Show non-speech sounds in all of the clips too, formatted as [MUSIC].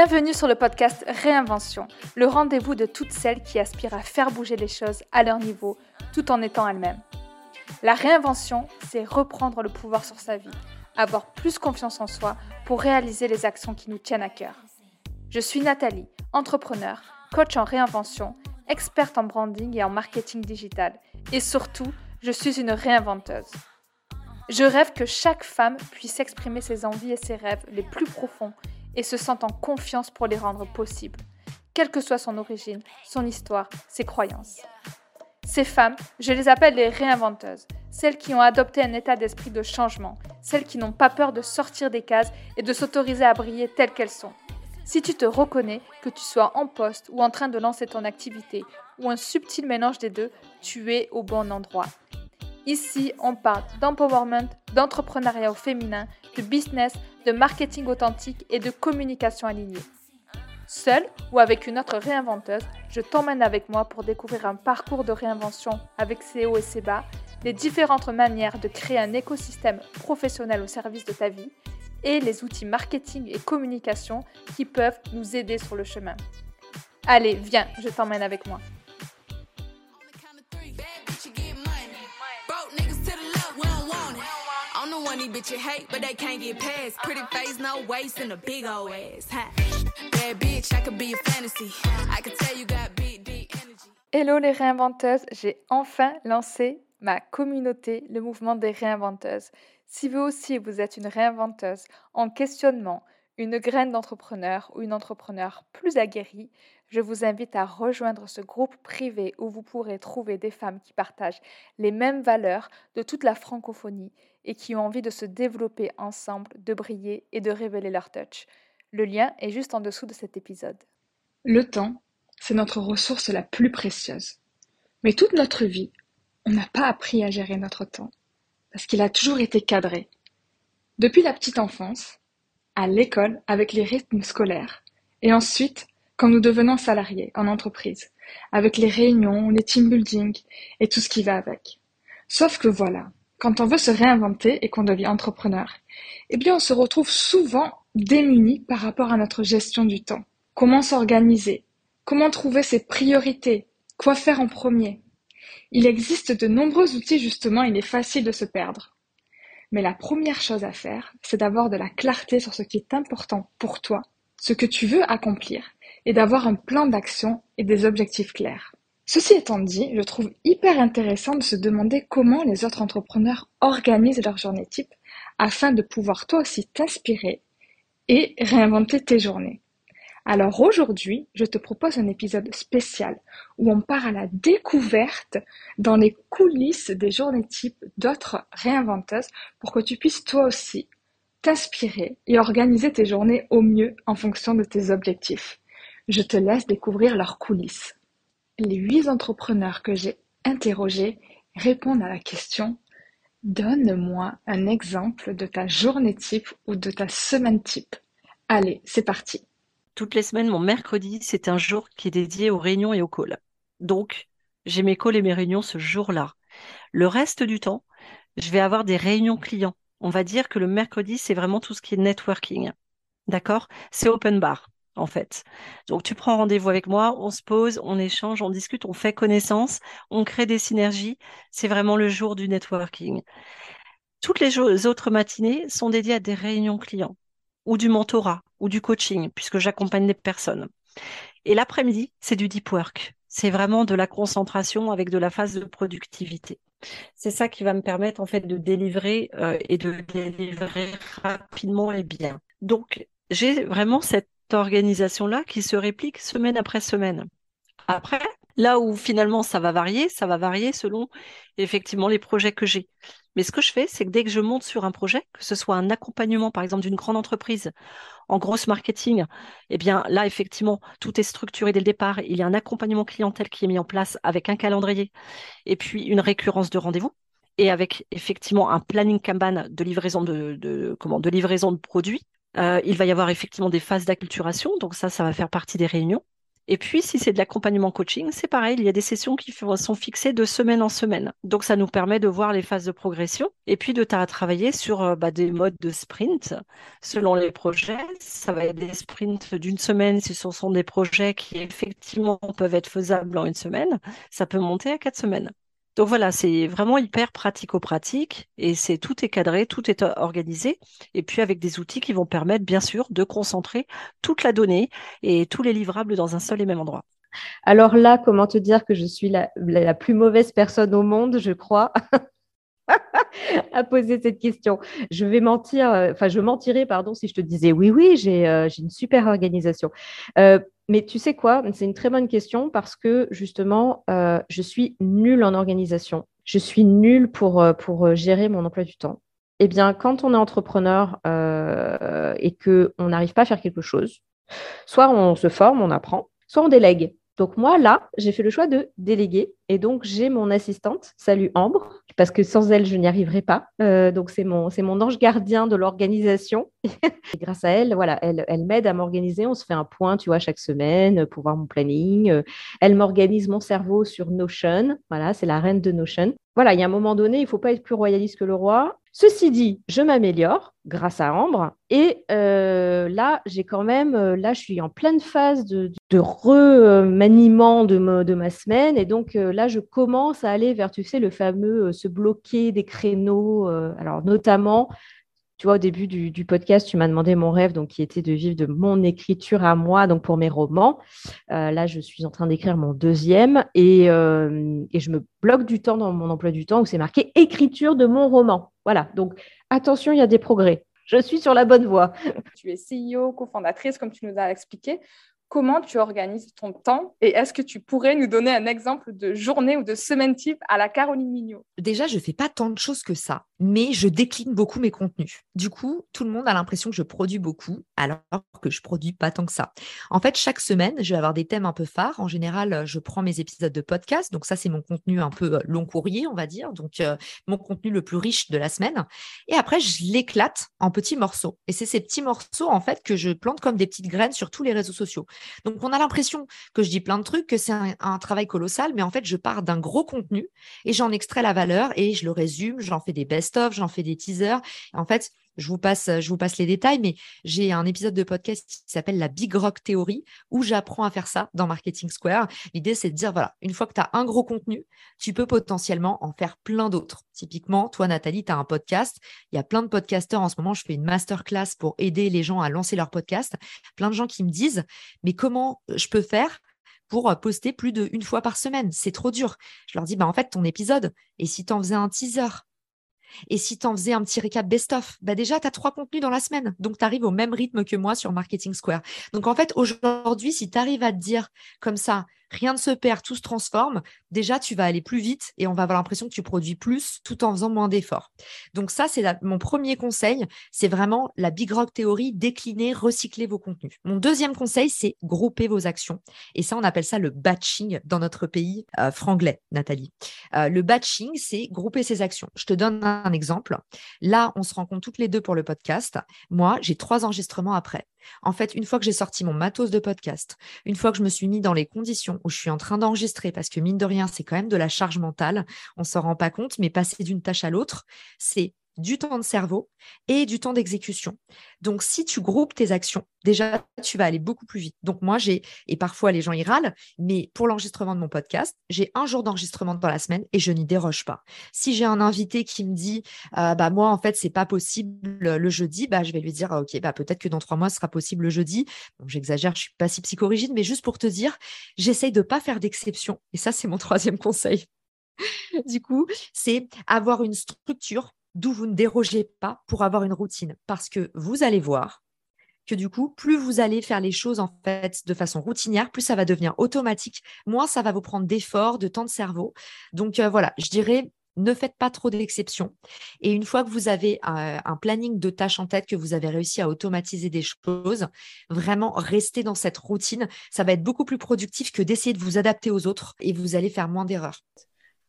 Bienvenue sur le podcast Réinvention, le rendez-vous de toutes celles qui aspirent à faire bouger les choses à leur niveau tout en étant elles-mêmes. La réinvention, c'est reprendre le pouvoir sur sa vie, avoir plus confiance en soi pour réaliser les actions qui nous tiennent à cœur. Je suis Nathalie, entrepreneur, coach en réinvention, experte en branding et en marketing digital, et surtout, je suis une réinventeuse. Je rêve que chaque femme puisse exprimer ses envies et ses rêves les plus profonds et se sent en confiance pour les rendre possibles, quelle que soit son origine, son histoire, ses croyances. Ces femmes, je les appelle les réinventeuses, celles qui ont adopté un état d'esprit de changement, celles qui n'ont pas peur de sortir des cases et de s'autoriser à briller telles qu'elles sont. Si tu te reconnais, que tu sois en poste ou en train de lancer ton activité, ou un subtil mélange des deux, tu es au bon endroit. Ici, on parle d'empowerment, d'entrepreneuriat au féminin, de business, de marketing authentique et de communication alignée. Seule ou avec une autre réinventeuse, je t'emmène avec moi pour découvrir un parcours de réinvention avec ses hauts et ses bas, les différentes manières de créer un écosystème professionnel au service de ta vie et les outils marketing et communication qui peuvent nous aider sur le chemin. Allez, viens, je t'emmène avec moi. Hello les réinventeuses, j'ai enfin lancé ma communauté, le mouvement des réinventeuses. Si vous aussi vous êtes une réinventeuse en questionnement, une graine d'entrepreneur ou une entrepreneur plus aguerrie, je vous invite à rejoindre ce groupe privé où vous pourrez trouver des femmes qui partagent les mêmes valeurs de toute la francophonie et qui ont envie de se développer ensemble, de briller et de révéler leur touch. Le lien est juste en dessous de cet épisode. Le temps, c'est notre ressource la plus précieuse. Mais toute notre vie, on n'a pas appris à gérer notre temps, parce qu'il a toujours été cadré. Depuis la petite enfance, à l'école avec les rythmes scolaires, et ensuite quand nous devenons salariés en entreprise, avec les réunions, les team building et tout ce qui va avec. Sauf que voilà, quand on veut se réinventer et qu'on devient entrepreneur, eh bien on se retrouve souvent démuni par rapport à notre gestion du temps. Comment s'organiser? Comment trouver ses priorités? Quoi faire en premier? Il existe de nombreux outils justement, il est facile de se perdre. Mais la première chose à faire, c'est d'avoir de la clarté sur ce qui est important pour toi, ce que tu veux accomplir, et d'avoir un plan d'action et des objectifs clairs. Ceci étant dit, je trouve hyper intéressant de se demander comment les autres entrepreneurs organisent leur journée type afin de pouvoir toi aussi t'inspirer et réinventer tes journées. Alors aujourd'hui, je te propose un épisode spécial où on part à la découverte dans les coulisses des journées types d'autres réinventeuses pour que tu puisses toi aussi t'inspirer et organiser tes journées au mieux en fonction de tes objectifs. Je te laisse découvrir leurs coulisses. Les huit entrepreneurs que j'ai interrogés répondent à la question Donne-moi un exemple de ta journée type ou de ta semaine type. Allez, c'est parti. Toutes les semaines, mon mercredi, c'est un jour qui est dédié aux réunions et aux calls. Donc, j'ai mes calls et mes réunions ce jour-là. Le reste du temps, je vais avoir des réunions clients. On va dire que le mercredi, c'est vraiment tout ce qui est networking. D'accord? C'est open bar en fait. Donc tu prends rendez-vous avec moi, on se pose, on échange, on discute, on fait connaissance, on crée des synergies. C'est vraiment le jour du networking. Toutes les autres matinées sont dédiées à des réunions clients ou du mentorat ou du coaching puisque j'accompagne les personnes. Et l'après-midi, c'est du deep work. C'est vraiment de la concentration avec de la phase de productivité. C'est ça qui va me permettre en fait de délivrer euh, et de délivrer rapidement et bien. Donc j'ai vraiment cette organisation-là qui se réplique semaine après semaine. Après, là où finalement ça va varier, ça va varier selon effectivement les projets que j'ai. Mais ce que je fais, c'est que dès que je monte sur un projet, que ce soit un accompagnement par exemple d'une grande entreprise en grosse marketing, eh bien là effectivement tout est structuré dès le départ. Il y a un accompagnement clientèle qui est mis en place avec un calendrier et puis une récurrence de rendez-vous et avec effectivement un planning Kanban de livraison de, comment, de livraison de produits euh, il va y avoir effectivement des phases d'acculturation, donc ça, ça va faire partie des réunions. Et puis, si c'est de l'accompagnement coaching, c'est pareil, il y a des sessions qui sont fixées de semaine en semaine. Donc, ça nous permet de voir les phases de progression et puis de travailler sur euh, bah, des modes de sprint selon les projets. Ça va être des sprints d'une semaine si ce sont des projets qui effectivement peuvent être faisables en une semaine. Ça peut monter à quatre semaines. Donc voilà, c'est vraiment hyper pratico-pratique et c'est tout est cadré, tout est organisé et puis avec des outils qui vont permettre bien sûr de concentrer toute la donnée et tous les livrables dans un seul et même endroit. Alors là, comment te dire que je suis la, plus mauvaise personne au monde, je crois, [LAUGHS] à poser cette question. Je vais mentir, euh, enfin je mentirais, pardon, si je te disais oui, oui, j'ai euh, une super organisation. Euh, mais tu sais quoi C'est une très bonne question parce que justement, euh, je suis nulle en organisation. Je suis nulle pour, euh, euh, gérer mon emploi du temps. Eh bien, quand on est entrepreneur et qu'on n'arrive pas à faire quelque chose, soit on se forme, on apprend, soit on délègue. Donc moi, là, j'ai fait le choix de déléguer. Et donc, j'ai mon assistante, salut Ambre, parce que sans elle, je n'y arriverai pas. Euh, donc, c'est mon, ange gardien de l'organisation. [LAUGHS] grâce à elle, voilà, elle, elle m'aide à m'organiser. On se fait un point, tu vois, chaque semaine pour voir mon planning. Euh, elle m'organise mon cerveau sur Notion. Voilà, c'est la reine de Notion. Voilà, il y a un moment donné, il ne faut pas être plus royaliste que le roi. Ceci dit, je m'améliore grâce à Ambre. Et euh, là, j'ai quand même, euh, là, je suis en pleine phase de, remaniement de, de, ma semaine. Et donc euh, là, je commence à aller vers, tu sais, le fameux se bloquer des créneaux. alors, notamment, tu vois, au début du, podcast, tu m'as demandé mon rêve, donc qui était de vivre de mon écriture à moi, donc pour mes romans. là, je suis en train d'écrire mon deuxième et, et, je me bloque du temps dans mon emploi du temps où c'est marqué écriture de mon roman. Voilà, donc attention, il y a des progrès. Je suis sur la bonne voie. Tu es CEO, cofondatrice, comme tu nous as expliqué comment tu organises ton temps et est-ce que tu pourrais nous donner un exemple de journée ou de semaine type à la Caroline Mignot? Déjà, je fais pas tant de choses que ça, mais je décline beaucoup mes contenus. Du coup, tout le monde a l'impression que je produis beaucoup alors que je produis pas tant que ça. En fait, chaque semaine, je vais avoir des thèmes un peu phares. En général, je prends mes épisodes de podcast, donc ça c'est mon contenu un peu euh, long courrier, on va dire, donc euh, mon contenu le plus riche de la semaine. Et après, je l'éclate en petits morceaux. Et c'est ces petits morceaux en fait que je plante comme des petites graines sur tous les réseaux sociaux. Donc, on a l'impression que je dis plein de trucs, que c'est un, travail colossal, mais en fait, je pars d'un gros contenu et j'en extrais la valeur et je le résume, j'en fais des best-of, j'en fais des teasers. En fait, je vous passe, je vous passe les détails, mais j'ai un épisode de podcast qui s'appelle la Big Rock Theory où j'apprends à faire ça dans Marketing Square. L'idée, c'est de dire, voilà, une fois que tu as un gros contenu, tu peux potentiellement en faire plein d'autres. Typiquement, toi, Nathalie, tu as un podcast. Il y a plein de podcasteurs en ce moment. Je fais une masterclass pour aider les gens à lancer leur podcast. Plein de gens qui me disent, mais comment je peux faire pour poster plus d'une fois par semaine? C'est trop dur. Je leur dis, bah, en fait, ton épisode, et si tu en faisais un teaser et si tu en faisais un petit récap best-of, bah déjà, tu as trois contenus dans la semaine. Donc, tu arrives au même rythme que moi sur Marketing Square. Donc, en fait, aujourd'hui, si tu arrives à te dire comme ça, rien ne se perd, tout se transforme, déjà, tu vas aller plus vite et on va avoir l'impression que tu produis plus tout en faisant moins d'efforts. Donc, ça, c'est mon premier conseil. C'est vraiment la Big Rock théorie, décliner, recycler vos contenus. Mon deuxième conseil, c'est grouper vos actions. Et ça, on appelle ça le batching dans notre pays euh, franglais, Nathalie. Euh, le batching, c'est grouper ses actions. Je te donne un exemple. Là, on se rencontre toutes les deux pour le podcast. Moi, j'ai trois enregistrements après. En fait, une fois que j'ai sorti mon matos de podcast, une fois que je me suis mis dans les conditions où je suis en train d'enregistrer, parce que mine de rien, c'est quand même de la charge mentale, on s'en rend pas compte, mais passer d'une tâche à l'autre, c'est du temps de cerveau et du temps d'exécution. Donc, si tu groupes tes actions, déjà, tu vas aller beaucoup plus vite. Donc, moi, j'ai, et parfois les gens y râlent, mais pour l'enregistrement de mon podcast, j'ai un jour d'enregistrement dans la semaine et je n'y déroge pas. Si j'ai un invité qui me dit, euh, bah, moi, en fait, c'est pas possible le jeudi, bah, je vais lui dire, OK, bah, peut-être que dans trois mois, ce sera possible le jeudi. Donc, j'exagère, je suis pas si psychorigide, mais juste pour te dire, j'essaye de pas faire d'exception. Et ça, c'est mon troisième conseil. [LAUGHS] du coup, c'est avoir une structure d'où vous ne dérogez pas pour avoir une routine. Parce que vous allez voir que du coup, plus vous allez faire les choses en fait de façon routinière, plus ça va devenir automatique, moins ça va vous prendre d'efforts, de temps de cerveau. Donc euh, voilà, je dirais ne faites pas trop d'exceptions. Et une fois que vous avez un, un, planning de tâches en tête, que vous avez réussi à automatiser des choses, vraiment restez dans cette routine. Ça va être beaucoup plus productif que d'essayer de vous adapter aux autres et vous allez faire moins d'erreurs.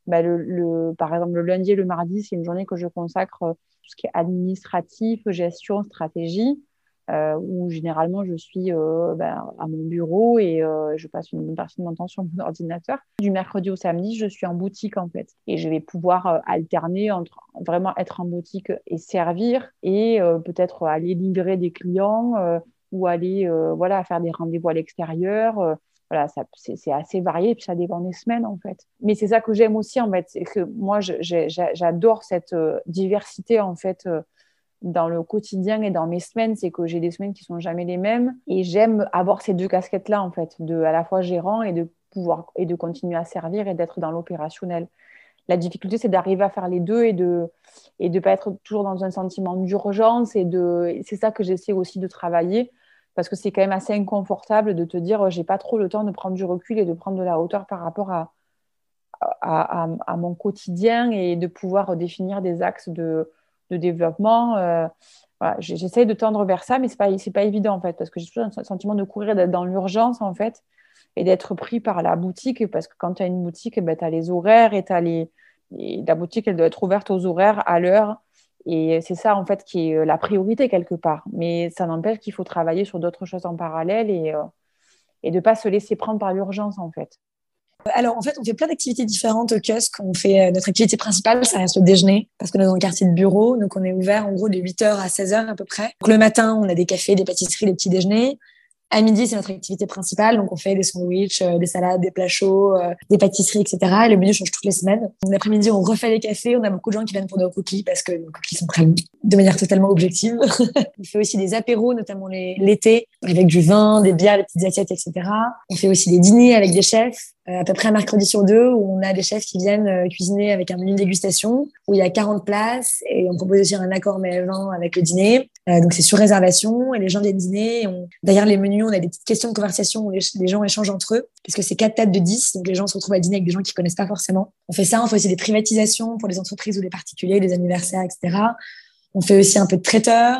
Bah, le, par exemple, le lundi et le mardi, c'est une journée que je consacre euh, tout ce qui est administratif, gestion, stratégie. euh, où généralement je suis euh, ben, à mon bureau et euh, je passe une bonne partie de mon temps sur mon [LAUGHS] ordinateur. Du mercredi au samedi, je suis en boutique en fait et je vais pouvoir alterner entre vraiment être en boutique et servir et peut-être aller livrer des clients ou aller voilà faire des rendez-vous à l'extérieur. Voilà, c'est assez varié puis ça dépend des semaines en fait. Mais c'est ça que j'aime aussi en fait, c'est que moi j'adore cette diversité en fait dans le quotidien et dans mes semaines, c'est que j'ai des semaines qui sont jamais les mêmes et j'aime avoir ces deux casquettes là en fait, de à la fois gérant et de pouvoir et de continuer à servir et d'être dans l'opérationnel. La difficulté c'est d'arriver à faire les deux et de et de pas être toujours dans un sentiment d'urgence et de c'est ça que j'essaie aussi de travailler parce que c'est quand même assez inconfortable de te dire j'ai pas trop le temps de prendre du recul et de prendre de la hauteur par rapport à, à, mon quotidien et de pouvoir définir des axes de, de développement. Euh, voilà, J'essaie de tendre vers ça, mais ce n'est pas, pas évident en fait, parce que j'ai toujours un sentiment de courir, d'être dans l'urgence en fait, et d'être pris par la boutique, parce que quand tu as une boutique, ben, tu as les horaires et, as les... la boutique, elle doit être ouverte aux horaires, à l'heure. Et c'est ça, en fait, qui est euh, la priorité quelque part. Mais ça n'empêche qu'il faut travailler sur d'autres choses en parallèle et, euh, de ne pas se laisser prendre par l'urgence, en fait. Alors, en fait, on fait plein d'activités différentes au kiosque. On fait euh, notre activité principale, ça reste le déjeuner, parce qu'on est dans un quartier de bureau. Donc, on est ouvert en gros de 8h à 16h à peu près. Donc, le matin, on a des cafés, des pâtisseries, des petits déjeuners. À midi, c'est notre activité principale. Donc, on fait des sandwichs, euh, des salades, des plats chauds, euh, des pâtisseries, etc. Et le menu change toutes les semaines. L'après-midi, on refait les cafés. On a beaucoup de gens qui viennent pour nos cookies parce que nos cookies sont très de manière totalement objective. [LAUGHS] on fait aussi des apéros, notamment l'été, avec du vin, des bières, des petites assiettes, etc. On fait aussi des dîners avec des chefs. Euh, à peu près un mercredi sur deux où on a des chefs qui viennent euh, cuisiner avec un menu de dégustation où il y a 40 places et on propose aussi un accord mais avec le dîner. Euh, donc c'est sur réservation et les gens viennent dîner. Derrière les menus, on a des petites questions de conversation où les, gens échangent entre eux parce que c'est quatre têtes de 10 donc les gens se retrouvent à dîner avec des gens qui connaissent pas forcément. On fait ça, on fait aussi des privatisations pour les entreprises ou les particuliers, les anniversaires, etc. On fait aussi un peu de traiteur.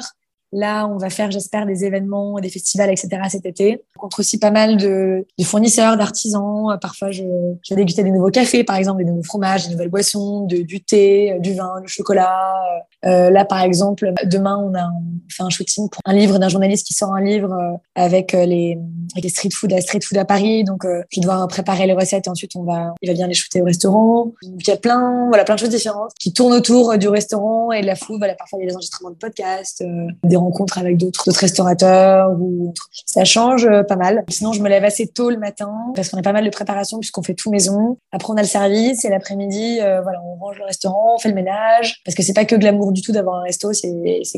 Là, on va faire, j'espère, des événements, des festivals, etc. cet été. On rencontre aussi pas mal de, de fournisseurs, d'artisans. Parfois, je, je vais déguster des nouveaux cafés, par exemple, des nouveaux fromages, des nouvelles boissons, de, du thé, du vin, du chocolat. Euh, là, par exemple, demain, on a fait un shooting pour un livre d'un journaliste qui sort un livre euh, avec euh, les, avec les street food, la street food à Paris. Donc, euh, je vais devoir préparer les recettes et ensuite, on va, il va bien les shooter au restaurant. Donc, il y a plein, voilà, plein de choses différentes qui tournent autour du restaurant et de la food. Voilà, parfois, il y a des enregistrements de podcasts, des rencontres avec d'autres restaurateurs ou ça change euh, pas mal. Sinon, je me lève assez tôt le matin parce qu'on a pas mal de préparation puisqu'on fait tout maison. Après, on a le service et l'après-midi, euh, voilà, on range le restaurant, on fait le ménage parce que c'est pas que glamour du tout d'avoir un resto, c'est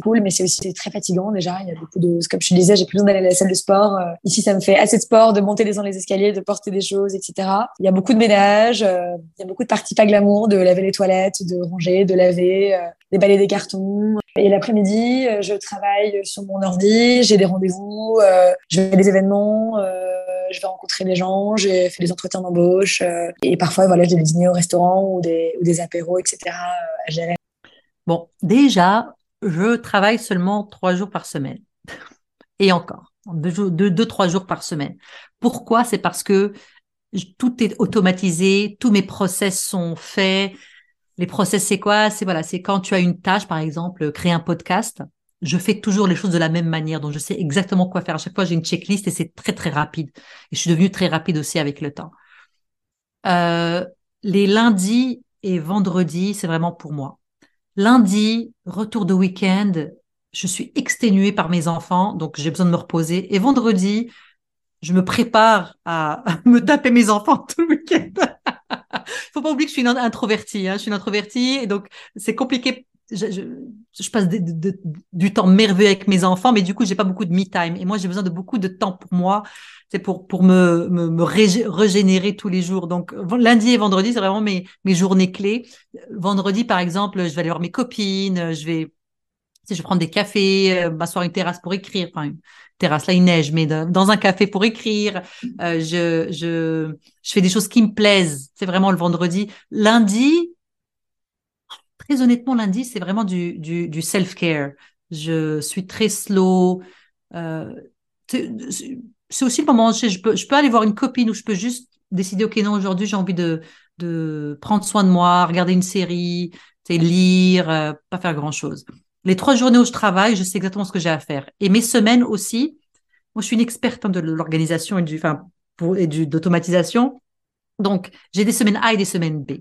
cool, mais c'est aussi très fatigant déjà. Il y a beaucoup de, comme je te disais, j'ai plus besoin d'aller à la salle de sport. Euh, ici, ça me fait assez de sport, de monter les les escaliers, de porter des choses, etc. Il y a beaucoup de ménage, il y a beaucoup de parties pas glamour, de laver les toilettes, de ranger, de laver, déballer des cartons. Et l'après-midi, je travaille sur mon ordi, j'ai des rendez-vous, euh, à des événements, euh, je vais rencontrer des gens, j'ai fait des entretiens d'embauche euh, et parfois voilà, j'ai des dîners au restaurant ou des, ou apéros, etc. à gérer. Bon, déjà, je travaille seulement trois jours par semaine. Et encore, deux, deux, trois jours par semaine. Pourquoi? C'est parce que tout est automatisé, tous mes process sont faits. Les process, c'est quoi? C'est voilà, c'est quand tu as une tâche, par exemple, créer un podcast je fais toujours les choses de la même manière, donc je sais exactement quoi faire. À chaque fois, j'ai une checklist et c'est très très rapide. Et je suis devenue très rapide aussi avec le temps. Euh, les lundis et vendredis, c'est vraiment pour moi. Lundi, retour de week-end, je suis exténuée par mes enfants, donc j'ai besoin de me reposer. Et vendredi, je me prépare à [LAUGHS] me taper mes enfants tout le week-end. [LAUGHS] Faut pas oublier que je suis une introvertie. Hein. Je suis une introvertie et donc c'est compliqué je, passe du temps merveilleux avec mes enfants, mais du coup, j'ai pas beaucoup de me time. Et moi, j'ai besoin de beaucoup de temps pour moi. C'est pour, pour me, me, régénérer tous les jours. Donc, lundi et vendredi, c'est vraiment mes, mes journées clés. Vendredi, par exemple, je vais aller voir mes copines, je vais, je vais prendre des cafés, euh, m'asseoir une terrasse pour écrire. Enfin, terrasse, là, il neige, mais dans un café pour écrire. Euh, je, je, je fais des choses qui me plaisent. C'est vraiment le vendredi. Lundi, très honnêtement, lundi, c'est vraiment du, du, self-care. Je suis très slow. Euh, c'est aussi le moment, je, je, peux, je peux aller voir une copine ou je peux juste décider, OK, non, aujourd'hui, j'ai envie de, de prendre soin de moi, regarder une série, lire, euh, pas faire grand-chose. Les trois journées où je travaille, je sais exactement ce que j'ai à faire. Et mes semaines aussi, moi, je suis une experte hein, de l'organisation et du, enfin, et du, d'automatisation. Donc, j'ai des semaines A et des semaines B.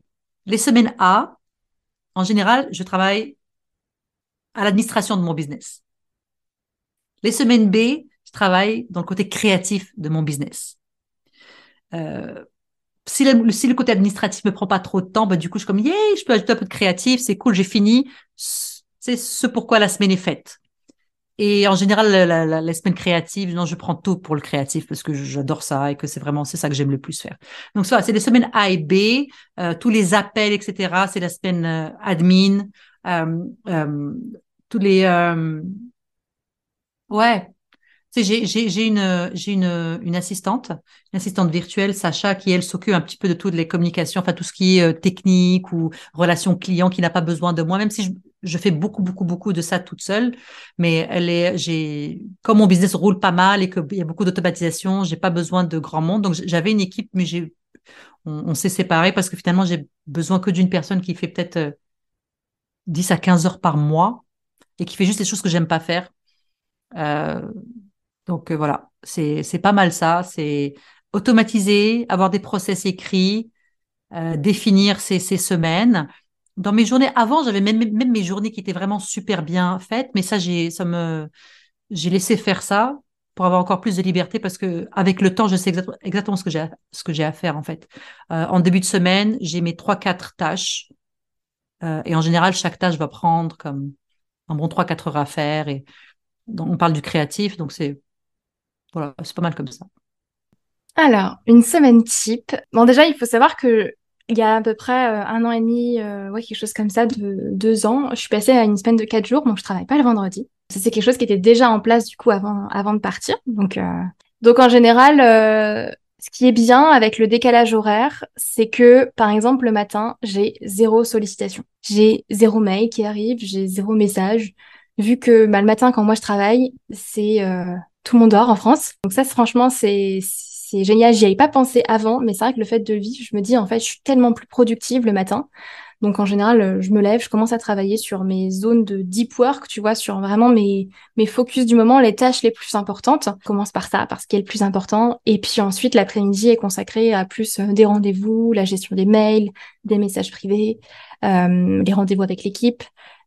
Les semaines A, en général, je travaille à l'administration de mon business. Les semaines B, je travaille dans le côté créatif de mon business. Euh, si, le, si le côté administratif me prend pas trop de temps, bah, du coup, je suis comme, yeah, je peux ajouter un peu de créatif, c'est cool, j'ai fini. C'est ce pourquoi la semaine est faite. Et en général, la, semaine créative, non, je prends tout pour le créatif parce que j'adore ça et que c'est vraiment c'est ça que j'aime le plus faire. Donc ça, c'est les semaines A et B, euh, tous les appels, etc. C'est la semaine euh, admin, euh, tous les ouais. J'ai j'ai une j'ai une une assistante, une assistante virtuelle, Sacha, qui elle s'occupe un petit peu de toutes les communications, enfin tout ce qui est technique ou relation client, qui n'a pas besoin de moi, même si je, je fais beaucoup, beaucoup, beaucoup de ça toute seule, mais elle est, j'ai, comme mon business roule pas mal et qu'il y a beaucoup d'automatisation, j'ai pas besoin de grand monde. Donc, j'avais une équipe, mais j'ai, on, s'est séparés parce que finalement, j'ai besoin que d'une personne qui fait peut-être 10 euh, à 15 heures par mois et qui fait juste les choses que j'aime pas faire. Euh, donc, euh, voilà. C'est, c'est pas mal ça. C'est automatiser, avoir des process écrits, définir ses, ses semaines dans mes journées avant, j'avais même, même mes journées qui étaient vraiment super bien faites, mais ça, j'ai, laissé faire ça pour avoir encore plus de liberté parce que avec le temps, je sais exactement ce que j'ai, à faire en fait. Euh, en début de semaine, j'ai mes trois, quatre tâches euh, et en général, chaque tâche va prendre comme un bon trois, quatre heures à faire et on parle du créatif, donc c'est voilà, c'est pas mal comme ça. Alors, une semaine type. Bon, déjà, il faut savoir que il y a à peu près euh, un an et demi, euh, ouais, quelque chose comme ça, de deux ans, je suis passée à une semaine de quatre jours, donc je travaille pas le vendredi. C'est quelque chose qui était déjà en place du coup avant, avant de partir. Donc, euh, donc en général, euh, ce qui est bien avec le décalage horaire, c'est que par exemple le matin, j'ai zéro sollicitation, j'ai zéro mail qui arrive, j'ai zéro message. Vu que bah, le matin quand moi je travaille, c'est tout le monde dort en France. Donc ça, franchement, c'est c'est génial. J'y avais pas pensé avant, mais c'est vrai que le fait de vivre, je me dis en fait, je suis tellement plus productive le matin. Donc en général, euh, je me lève, je commence à travailler sur mes zones de deep work, tu vois, sur vraiment mes mes focus du moment, les tâches les plus importantes. Je commence par ça, parce qu'il est le plus important. Et puis ensuite, l'après-midi est consacré à plus euh, des rendez-vous, la gestion des mails, des messages privés, euh, les rendez-vous avec l'équipe,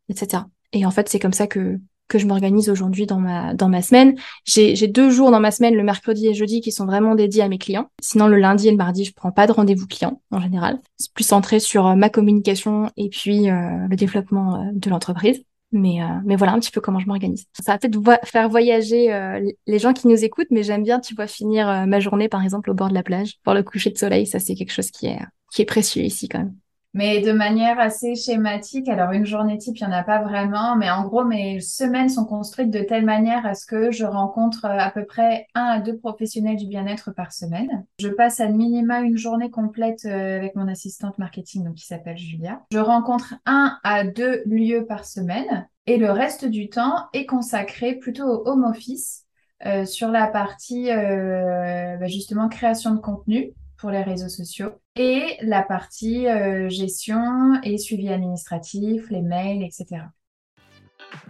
etc. Et en fait, c'est comme ça que que je m'organise aujourd'hui dans ma dans ma semaine. J'ai deux jours dans ma semaine, le mercredi et jeudi, qui sont vraiment dédiés à mes clients. Sinon, le lundi et le mardi, je prends pas de rendez-vous clients en général. C'est plus centré sur euh, ma communication et puis euh, le développement euh, de l'entreprise. Mais, mais voilà un petit peu comment je m'organise. Ça va peut-être faire voyager les gens qui nous écoutent, mais j'aime bien, tu vois, finir ma journée, par exemple, au bord de la plage, pour le coucher de soleil. Ça, c'est quelque chose qui est, qui est précieux ici quand même mais de manière assez schématique. Alors, une journée type, il n'y en a pas vraiment, mais en gros, mes semaines sont construites de telle manière à ce que je rencontre euh, à peu près un à deux professionnels du bien-être par semaine. Je passe à minima une journée complète euh, avec mon assistante marketing, donc qui s'appelle Julia. Je rencontre un à deux lieux par semaine et le reste du temps est consacré plutôt au home office euh, sur la partie euh, bah, justement création de contenu pour les réseaux sociaux et la partie euh, gestion et suivi administratif, les mails, etc.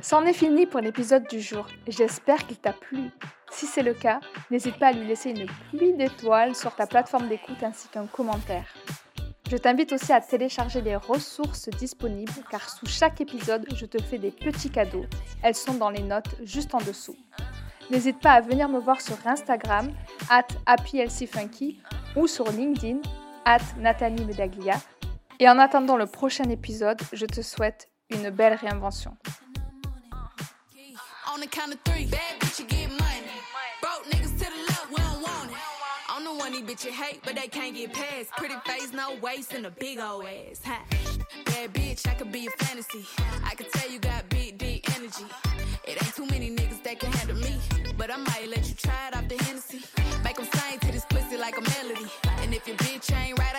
C'en est fini pour l'épisode du jour. J'espère qu'il t'a plu. Si c'est le cas, n'hésite pas à lui laisser une pluie d'étoiles sur ta plateforme d'écoute ainsi qu'un commentaire. Je t'invite aussi à télécharger les ressources disponibles car sous chaque épisode, je te fais des petits cadeaux. Elles sont dans les notes juste en dessous. N'hésite pas à venir me voir sur Instagram, at happyhealthyfunky ou sur LinkedIn, at Nathalie Medaglia. Et en attendant le prochain épisode, je te souhaite une belle réinvention. money bitch you hate, but they can't get past. Pretty face, no waist, and a big old ass. Bad bitch, I could be a fantasy. I could tell you got big, deep energy. It ain't too many niggas that can handle me, but I might let you try it off the Hennessy. bitch, I ain't right